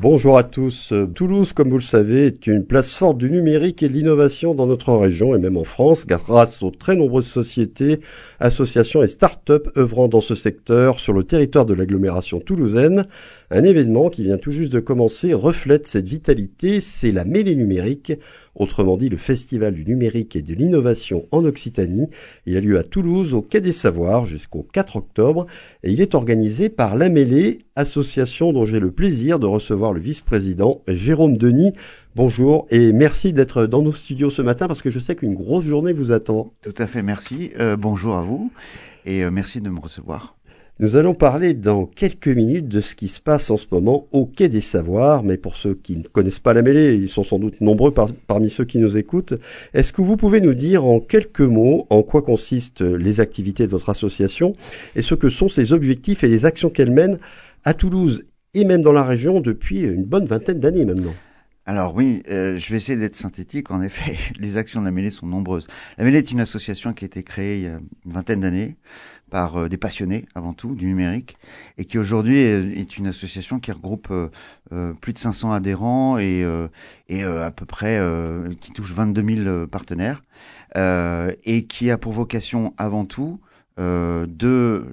Bonjour à tous. Toulouse, comme vous le savez, est une place forte du numérique et de l'innovation dans notre région et même en France, grâce aux très nombreuses sociétés, associations et start-up œuvrant dans ce secteur sur le territoire de l'agglomération toulousaine. Un événement qui vient tout juste de commencer reflète cette vitalité, c'est la mêlée numérique, autrement dit le Festival du numérique et de l'innovation en Occitanie. Il a lieu à Toulouse au Quai des Savoirs jusqu'au 4 octobre et il est organisé par La Mêlée, association dont j'ai le plaisir de recevoir le vice-président Jérôme Denis. Bonjour et merci d'être dans nos studios ce matin parce que je sais qu'une grosse journée vous attend. Tout à fait, merci. Euh, bonjour à vous et euh, merci de me recevoir. Nous allons parler dans quelques minutes de ce qui se passe en ce moment au Quai des Savoirs, mais pour ceux qui ne connaissent pas la mêlée, ils sont sans doute nombreux parmi ceux qui nous écoutent, est-ce que vous pouvez nous dire en quelques mots en quoi consistent les activités de votre association et ce que sont ses objectifs et les actions qu'elle mène à Toulouse et même dans la région depuis une bonne vingtaine d'années maintenant? Alors oui, euh, je vais essayer d'être synthétique. En effet, les actions de la Mêlée sont nombreuses. La Mêlée est une association qui a été créée il y a une vingtaine d'années par euh, des passionnés avant tout du numérique et qui aujourd'hui est, une association qui regroupe euh, plus de 500 adhérents et, et à peu près qui touche 22 000 partenaires et qui a pour vocation avant tout euh, de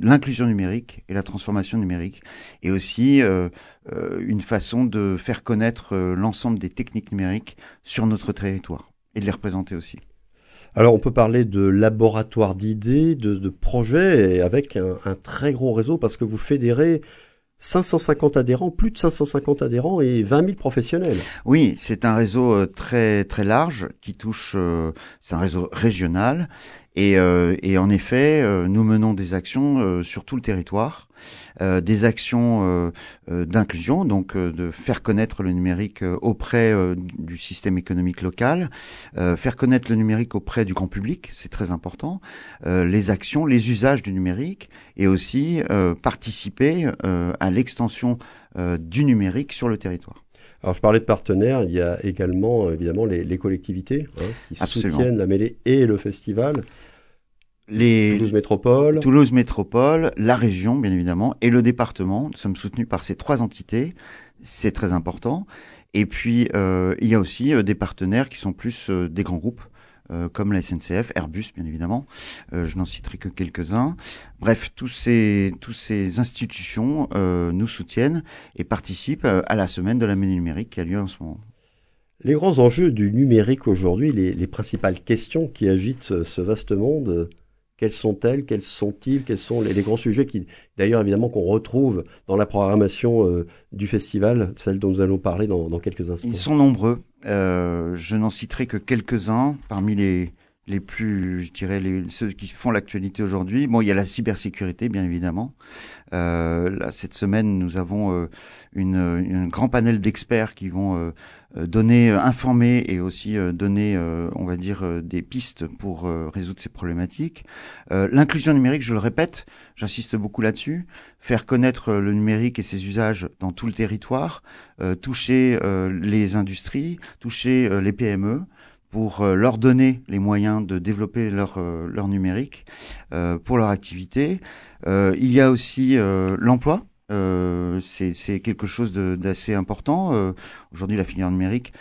l'inclusion numérique et la transformation numérique, et aussi euh, euh, une façon de faire connaître l'ensemble des techniques numériques sur notre territoire et de les représenter aussi. Alors on peut parler de laboratoire d'idées, de, projets, avec un, un, très gros réseau parce que vous fédérez 550 adhérents, plus de 550 adhérents et 20 000 professionnels. Oui, c'est un réseau très très large qui touche, c'est un réseau régional et, euh, et, en effet, euh, nous menons des actions euh, sur tout le territoire, des actions d'inclusion, donc de faire connaître le numérique auprès du système économique local, faire connaître le numérique auprès du grand public, c'est très important, les actions, les usages du numérique, et aussi participer à l'extension du numérique sur le territoire. Alors je parlais de partenaires, il y a également évidemment les, les collectivités hein, qui soutiennent la mêlée et le festival. Les Toulouse Métropole. Toulouse Métropole, la région bien évidemment et le département. Nous sommes soutenus par ces trois entités, c'est très important. Et puis euh, il y a aussi euh, des partenaires qui sont plus euh, des grands groupes. Comme la SNCF, Airbus bien évidemment, je n'en citerai que quelques-uns. Bref, tous ces, tous ces institutions nous soutiennent et participent à la semaine de la numérique qui a lieu en ce moment. Les grands enjeux du numérique aujourd'hui, les, les, principales questions qui agitent ce, vaste monde, quelles sont-elles? Quels sont-ils? Quels sont les, grands sujets qui, d'ailleurs, évidemment, qu'on retrouve dans la programmation euh, du festival, celle dont nous allons parler dans, dans quelques instants. Ils sont nombreux. Euh, je n'en citerai que quelques-uns parmi les, les plus, je dirais, les, ceux qui font l'actualité aujourd'hui. Bon, il y a la cybersécurité, bien évidemment. Euh, cette semaine, nous avons euh, une, un grand panel d'experts qui vont euh, euh donner, euh, informer et aussi donner, on va dire, des pistes pour résoudre ces problématiques. L'inclusion numérique, je le répète, j'insiste beaucoup là-dessus. Faire connaître le numérique et ses usages dans tout le territoire, toucher les industries, toucher les PME pour euh, leur donner les moyens de développer leur, euh, leur numérique euh, pour leur activité. il y a aussi l'emploi. c'est quelque chose d'assez important. Aujourd'hui, la filière numérique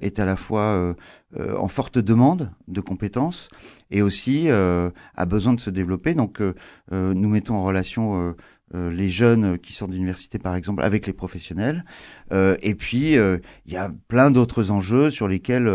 est à la fois en forte demande de compétences et aussi a besoin de se développer. Donc, nous mettons en relation les jeunes qui sortent d'université par exemple avec les professionnels euh, et puis euh, il y a plein d'autres enjeux sur lesquels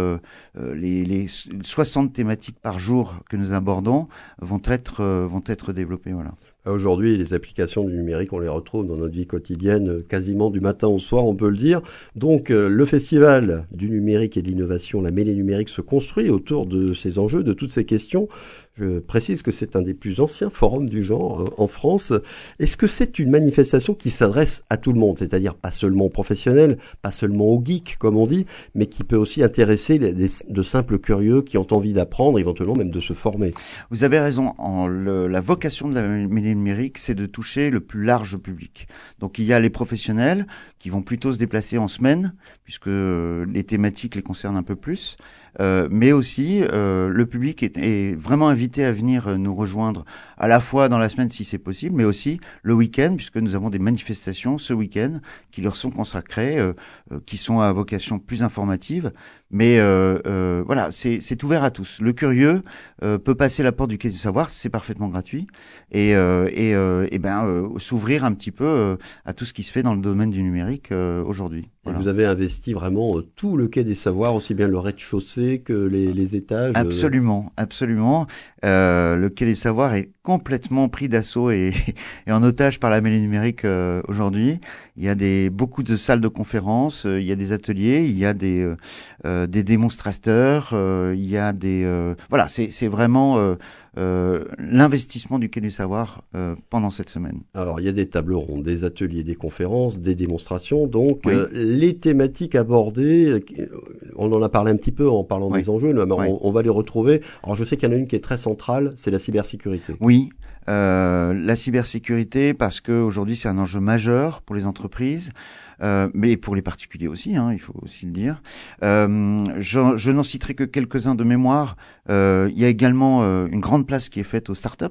les, les 60 thématiques par jour que nous abordons vont être vont être développées voilà. Aujourd'hui, les applications du numérique, on les retrouve dans notre vie quotidienne quasiment du matin au soir, on peut le dire. Donc, le festival du numérique et de l'innovation, la mêlée numérique, se construit autour de ces enjeux, de toutes ces questions. Je précise que c'est un des plus anciens forums du genre euh, en France. Est-ce que c'est une manifestation qui s'adresse à tout le monde, c'est-à-dire pas seulement aux professionnels, pas seulement aux geeks comme on dit, mais qui peut aussi intéresser de simples curieux qui ont envie d'apprendre, éventuellement même de se former? Vous avez raison. En la vocation de la mêlée numérique, c'est de toucher le plus large public. Donc il y a les professionnels qui vont plutôt se déplacer en semaine, puisque les thématiques les concernent un peu plus. Mais aussi le public est, vraiment invité à venir nous rejoindre à la fois dans la semaine si c'est possible, mais aussi le week-end, puisque nous avons des manifestations ce week-end qui leur sont consacrées, qui sont à vocation plus informative. Mais voilà, c'est ouvert à tous. Le curieux peut passer la porte du Quai du Savoir, c'est parfaitement gratuit, et, et, et ben s'ouvrir un petit peu à tout ce qui se fait dans le domaine du numérique aujourd'hui. Vous avez investi vraiment euh, tout le quai des savoirs, aussi bien le rez-de-chaussée que les, les, étages. Euh. Absolument, absolument. Euh, le quai des savoirs est complètement pris d'assaut et, et, en otage par la mêlée numérique euh, aujourd'hui. Il y a des beaucoup de salles de conférences, il y a des ateliers, il y a des des démonstrateurs, il y a des voilà, c'est vraiment euh, l'investissement du Quai du Savoir euh, pendant cette semaine. Alors, il y a des tables rondes, des ateliers, des conférences, des démonstrations. Donc, euh, les thématiques abordées, on en a parlé un petit peu en parlant des enjeux, mais on, va les retrouver. Alors, je sais qu'il y en a une qui est très centrale, c'est la cybersécurité. Oui, la cybersécurité, parce qu'aujourd'hui, c'est un enjeu majeur pour les entreprises. Euh, mais pour les particuliers aussi, hein, il faut aussi le dire. Euh, je, je n'en citerai que quelques-uns de mémoire. Euh, il y a également euh, une grande place qui est faite aux startups.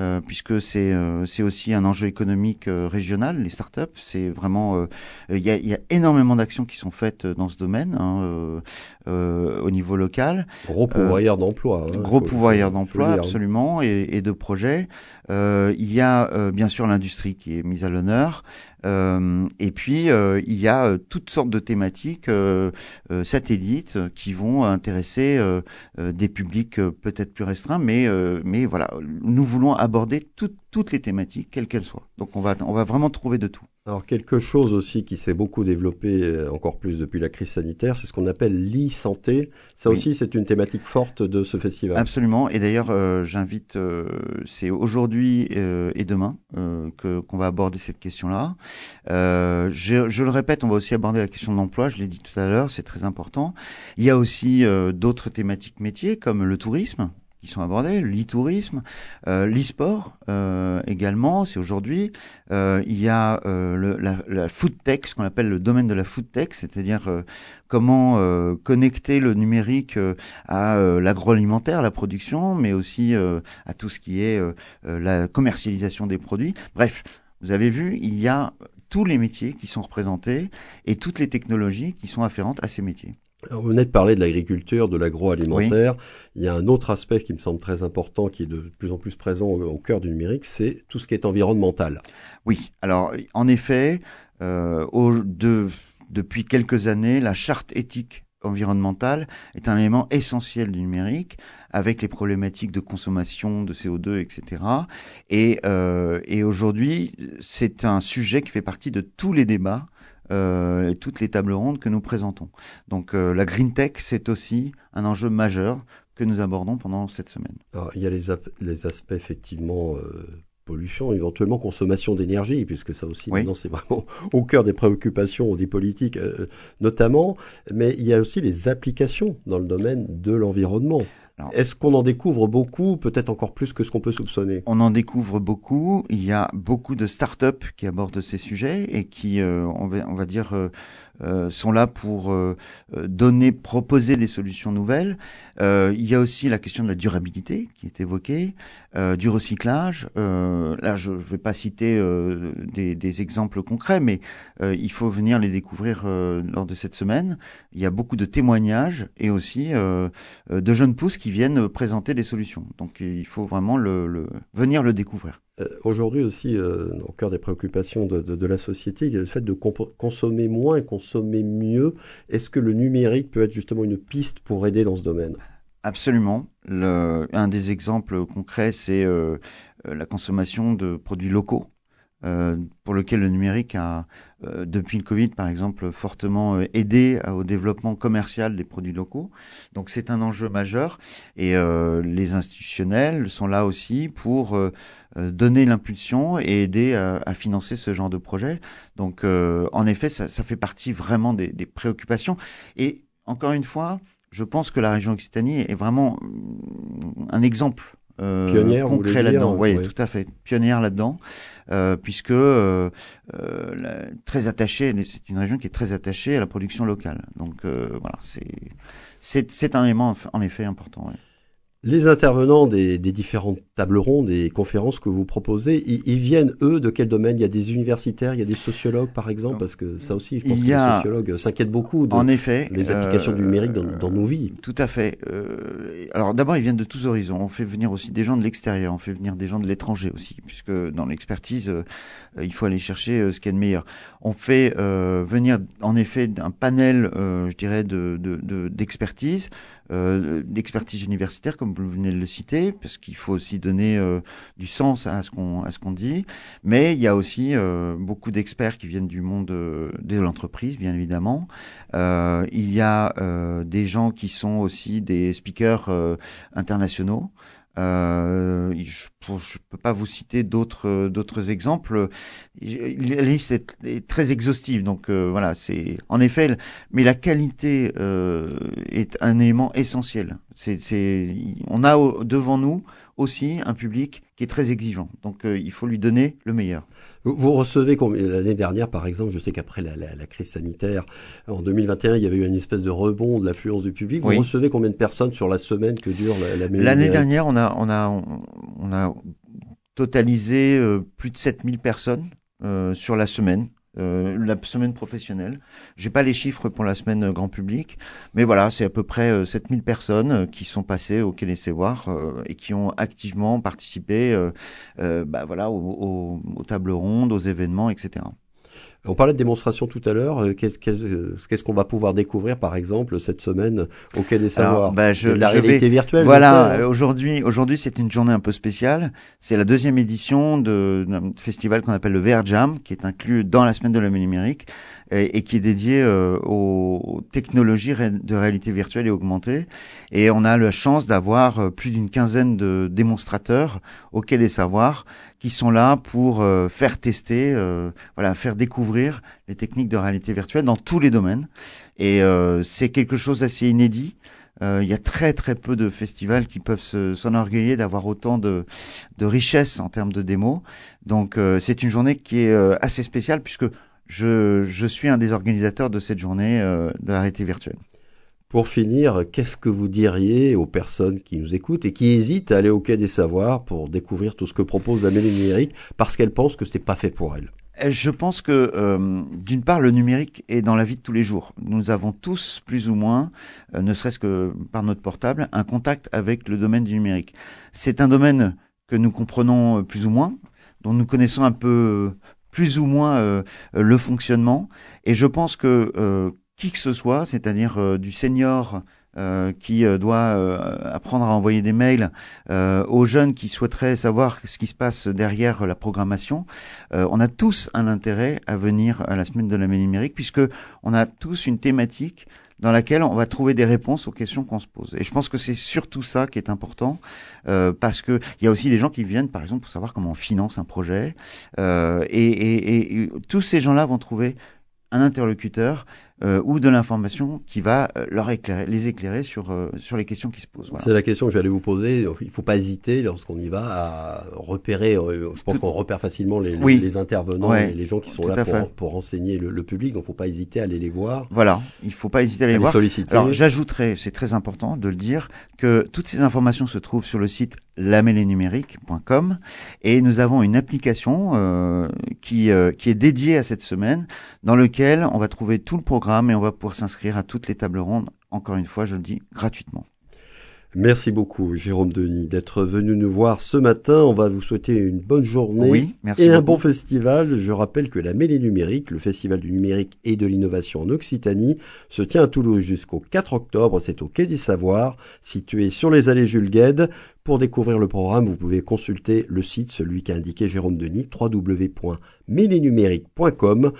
Euh, puisque c'est euh, c'est aussi un enjeu économique régional, les startups. C'est vraiment il y a, y, a, énormément d'actions qui sont faites dans ce domaine hein, au niveau local. Gros pouvoir d'emploi. Hein, gros pouvoir d'emploi, absolument, et, et, de projets. il y a bien sûr l'industrie qui est mise à l'honneur. Euh, et puis euh, il y a euh, toutes sortes de thématiques satellites qui vont intéresser des publics peut-être plus restreints, mais mais voilà, nous voulons aborder toutes les thématiques, quelles qu'elles soient. Donc on va on va vraiment trouver de tout. Alors quelque chose aussi qui s'est beaucoup développé euh, encore plus depuis la crise sanitaire, c'est ce qu'on appelle l'e-santé. Ça aussi, c'est une thématique forte de ce festival. Absolument. Et d'ailleurs, euh, j'invite, euh, c'est aujourd'hui et demain que qu'on va aborder cette question-là. Je, je, le répète, on va aussi aborder la question de l'emploi. Je l'ai dit tout à l'heure, c'est très important. Il y a aussi d'autres thématiques métiers comme le tourisme qui sont abordés, l'e-tourisme, euh, l'e-sport euh, également, c'est aujourd'hui. Euh, il y a euh, le, la, la ce qu'on appelle le domaine de la food tech, c'est-à-dire comment connecter le numérique à l'agroalimentaire, la production, mais aussi à tout ce qui est la commercialisation des produits. Bref, vous avez vu, il y a tous les métiers qui sont représentés et toutes les technologies qui sont afférentes à ces métiers. Vous venez de parler de l'agriculture, de l'agroalimentaire. Il y a un autre aspect qui me semble très important, qui est de plus en plus présent au, cœur du numérique, c'est tout ce qui est environnemental. Oui, alors en effet, euh, au, de, depuis quelques années, la charte éthique environnementale est un élément essentiel du numérique, avec les problématiques de consommation de CO2, etc. Et, euh, et aujourd'hui, c'est un sujet qui fait partie de tous les débats euh, toutes les tables rondes que nous présentons. Donc euh, la green tech, c'est aussi un enjeu majeur que nous abordons pendant cette semaine. Alors, il y a les, les aspects effectivement euh, pollution, éventuellement consommation d'énergie, puisque ça aussi maintenant c'est vraiment au cœur des préoccupations des politiques euh, notamment, mais il y a aussi les applications dans le domaine de l'environnement. Est-ce qu'on en découvre beaucoup, peut-être encore plus que ce qu'on peut soupçonner? On en découvre beaucoup. Il y a beaucoup de start-up qui abordent ces sujets et qui, euh, on, va, on, va, dire, euh, sont là pour euh, euh, donner, proposer des solutions nouvelles. il y a aussi la question de la durabilité qui est évoquée, du recyclage. là, je ne vais pas citer des, des, exemples concrets, mais il faut venir les découvrir lors de cette semaine. Il y a beaucoup de témoignages et aussi de jeunes pousses qui viennent présenter des solutions. Donc, il faut vraiment le, le venir le découvrir. Euh, aujourd'hui aussi, euh, au cœur des préoccupations de, la société, il y a le fait de consommer moins et consommer mieux. Est-ce que le numérique peut être justement une piste pour aider dans ce domaine? Absolument. Un des exemples concrets, c'est euh, la consommation de produits locaux. Euh, pour lequel le numérique a, euh, depuis le Covid par exemple, fortement euh, aidé au développement commercial des produits locaux. Donc c'est un enjeu majeur et les institutionnels sont là aussi pour donner l'impulsion et aider à, financer ce genre de projet. Donc en effet, ça, ça, fait partie vraiment des, des préoccupations. Et encore une fois, je pense que la région Occitanie est vraiment un exemple euh, Pionnière, vous concret là-dedans. Oui, ouais. tout à fait. Pionnière là-dedans, euh, puisque euh, euh, la- très attachée, c'est une région qui est très attachée à la production locale. Donc euh, voilà, c'est c'est c'est un élément en effet important. ouais. Les intervenants des, des différentes tables rondes et conférences que vous proposez, ils, ils viennent, eux, de quel domaine? Il y a des universitaires, il y a des sociologues, par exemple? Parce que ça aussi, je pense Il que y les a- sociologues s'inquiètent beaucoup de En effet, les applications euh, du numérique dans, dans nos vies. Tout à fait. Euh, alors d'abord, ils viennent de tous horizons. On fait venir aussi des gens de l'extérieur, on fait venir des gens de l'étranger aussi, puisque dans l'expertise, euh, euh, il faut aller chercher euh, ce qu'il y a de meilleur. On fait euh, venir en effet un panel, euh, je dirais, de de- de- d'expertise, euh, d'expertise universitaire, comme vous venez de le citer, parce qu'il faut aussi donner euh, du sens à ce qu'on à ce qu'on dit. Mais il y a aussi euh, beaucoup d'experts qui viennent du monde euh, de l'entreprise, bien évidemment. Il y a des gens qui sont aussi des speakers internationaux. Euh, je ne peux pas vous citer d'autres d'autres exemples. La liste est, très exhaustive, donc euh, voilà, c'est en effet. Mais la qualité euh, est un élément essentiel. C'est, on a devant nous aussi un public qui est très exigeant, donc euh, il faut lui donner le meilleur. Vous, recevez combien- l'année dernière, par exemple, je sais qu'après la, la- la crise sanitaire, en 2021, il y avait eu une espèce de rebond de l'affluence du public. Vous Oui. recevez combien de personnes sur la semaine que dure la, la L'année dernière, on a, on a, on a totalisé euh, plus de 7000 personnes euh, sur la semaine. Euh, la semaine professionnelle. J'ai pas les chiffres pour la semaine euh, grand public, mais voilà, c'est à peu près euh, 7000 personnes euh, qui sont passées au Quai Savoirs euh, et qui ont activement participé, euh, euh, bah voilà, aux, aux- aux tables rondes, aux événements, etc. On parlait de démonstration tout à l'heure. Euh, Qu'est-ce euh, qu'est-ce qu'on va pouvoir découvrir, par exemple, cette semaine au Quai des Savoirs? bah, je- de la je vais- réalité virtuelle. Voilà, aujourd'hui, aujourd'hui, c'est une journée un peu spéciale. C'est la deuxième édition de- d'un festival qu'on appelle le VR Jam, qui est inclus dans la semaine de l'homme numérique et, et qui est dédié euh, aux technologies de réalité virtuelle et augmentée. Et on a la chance d'avoir plus d'une quinzaine de démonstrateurs auxquels les savoirs qui sont là pour euh, faire tester, euh, voilà, faire découvrir les techniques de réalité virtuelle dans tous les domaines. Et euh, c'est quelque chose d'assez inédit. Il y a très très peu de festivals qui peuvent se- s'enorgueillir d'avoir autant de, de richesse en termes de démos. Donc c'est une journée qui est assez spéciale puisque je, suis un des organisateurs de cette journée de réalité virtuelle. Pour finir, qu'est-ce que vous diriez aux personnes qui nous écoutent et qui hésitent à aller au Quai des Savoirs pour découvrir tout ce que propose la mêlée numérique parce qu'elles pensent que c'est pas fait pour elles? Euh, Je pense que euh, d'une part le numérique est dans la vie de tous les jours. Nous avons tous plus ou moins, euh, ne serait-ce que par notre portable, un contact avec le domaine du numérique. C'est un domaine que nous comprenons plus ou moins, dont nous connaissons un peu plus ou moins le fonctionnement. Et je pense que qui que ce soit, c'est-à-dire euh, du senior euh, qui euh, doit apprendre à envoyer des mails aux jeunes qui souhaiteraient savoir ce qui se passe derrière la programmation, on a tous un intérêt à venir à la semaine de la numérique puisque on a tous une thématique dans laquelle on va trouver des réponses aux questions qu'on se pose. Et je pense que c'est surtout ça qui est important, parce que il y a aussi des gens qui viennent, par exemple, pour savoir comment on finance un projet, et, et- et- et tous ces gens-là vont trouver un interlocuteur euh, ou de l'information qui va euh, leur éclairer, les éclairer sur euh, sur les questions qui se posent. Voilà. C'est la question que j'allais vous poser. Il faut pas hésiter lorsqu'on y va à repérer. euh, Je pense qu'on repère facilement les, les- Oui. les intervenants Ouais. et les gens qui sont Tout là pour, pour renseigner le, le public. Donc, faut pas hésiter à aller les voir, Voilà, il faut pas hésiter à à les voir. solliciter. Alors j'ajouterais, c'est très important de le dire, que toutes ces informations se trouvent sur le site lamélénumérique.com et nous avons une application euh, qui, euh, qui est dédiée à cette semaine dans lequel on va trouver tout le programme et on va pouvoir s'inscrire à toutes les tables rondes, encore une fois, je le dis, gratuitement. Merci beaucoup, Jérôme Denis, d'être venu nous voir ce matin. On va vous souhaiter une bonne journée Oui, merci et un bon festival. Je rappelle que la Mêlée Numérique, le festival du numérique et de l'innovation en Occitanie, se tient à Toulouse jusqu'au 4 octobre. C'est au Quai des Savoirs, situé sur les allées Jules Gued. Pour découvrir le programme, vous pouvez consulter le site, celui qu'a indiqué Jérôme Denis, www.mélénumérique.com.